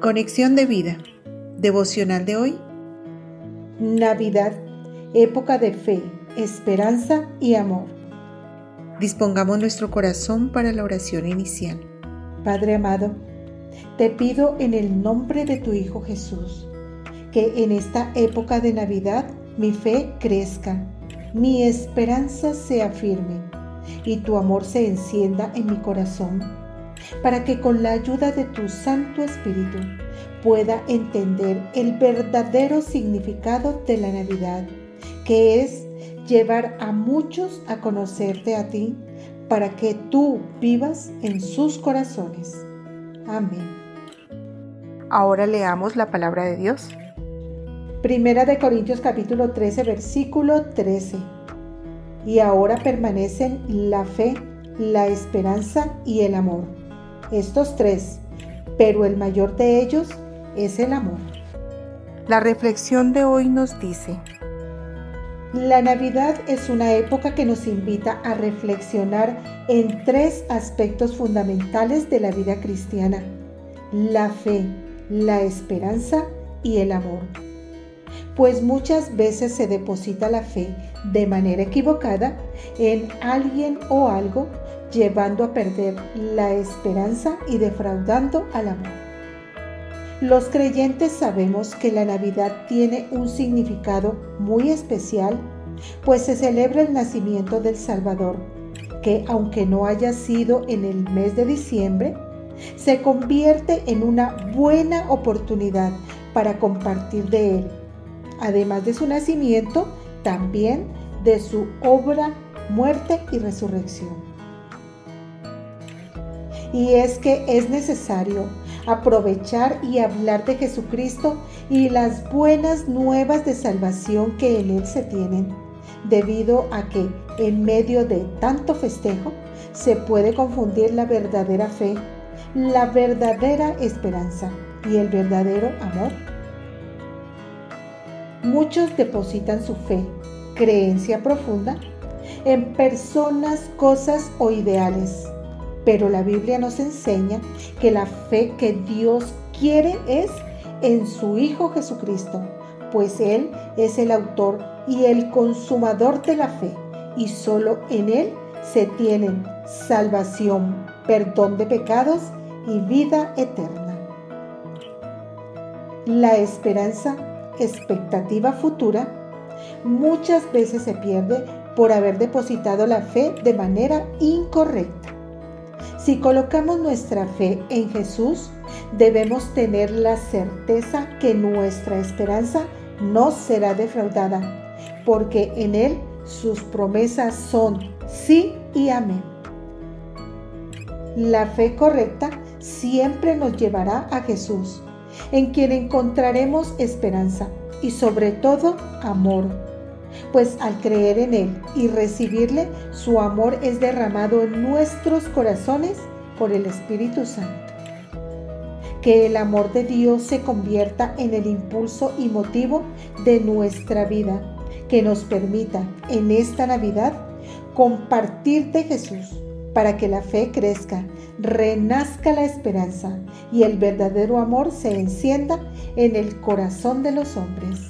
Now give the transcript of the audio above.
Conexión de vida. Devocional de hoy. Navidad, época de fe, esperanza y amor. Dispongamos nuestro corazón para la oración inicial. Padre amado, te pido en el nombre de tu Hijo Jesús, que en esta época de Navidad mi fe crezca, mi esperanza sea firme y tu amor se encienda en mi corazón para que con la ayuda de tu Santo Espíritu pueda entender el verdadero significado de la Navidad, que es llevar a muchos a conocerte a ti, para que tú vivas en sus corazones. Amén. Ahora leamos la palabra de Dios. Primera de Corintios capítulo 13 versículo 13. Y ahora permanecen la fe, la esperanza y el amor estos tres, pero el mayor de ellos es el amor. La reflexión de hoy nos dice, la Navidad es una época que nos invita a reflexionar en tres aspectos fundamentales de la vida cristiana, la fe, la esperanza y el amor. Pues muchas veces se deposita la fe de manera equivocada en alguien o algo llevando a perder la esperanza y defraudando al amor. Los creyentes sabemos que la Navidad tiene un significado muy especial, pues se celebra el nacimiento del Salvador, que aunque no haya sido en el mes de diciembre, se convierte en una buena oportunidad para compartir de Él, además de su nacimiento, también de su obra, muerte y resurrección y es que es necesario aprovechar y hablar de Jesucristo y las buenas nuevas de salvación que en Él se tienen, debido a que en medio de tanto festejo se puede confundir la verdadera fe, la verdadera esperanza y el verdadero amor. Muchos depositan su fe, creencia profunda, en personas, cosas o ideales pero la Biblia nos enseña que la fe que Dios quiere es en su Hijo Jesucristo, pues Él es el autor y el consumador de la fe, y solo en Él se tienen salvación, perdón de pecados y vida eterna. La esperanza, expectativa futura, muchas veces se pierde por haber depositado la fe de manera incorrecta. Si colocamos nuestra fe en Jesús, debemos tener la certeza que nuestra esperanza no será defraudada, porque en Él sus promesas son sí y amén. La fe correcta siempre nos llevará a Jesús, en quien encontraremos esperanza y sobre todo amor pues al creer en Él y recibirle, su amor es derramado en nuestros corazones por el Espíritu Santo. Que el amor de Dios se convierta en el impulso y motivo de nuestra vida, que nos permita en esta Navidad compartir de Jesús para que la fe crezca, renazca la esperanza y el verdadero amor se encienda en el corazón de los hombres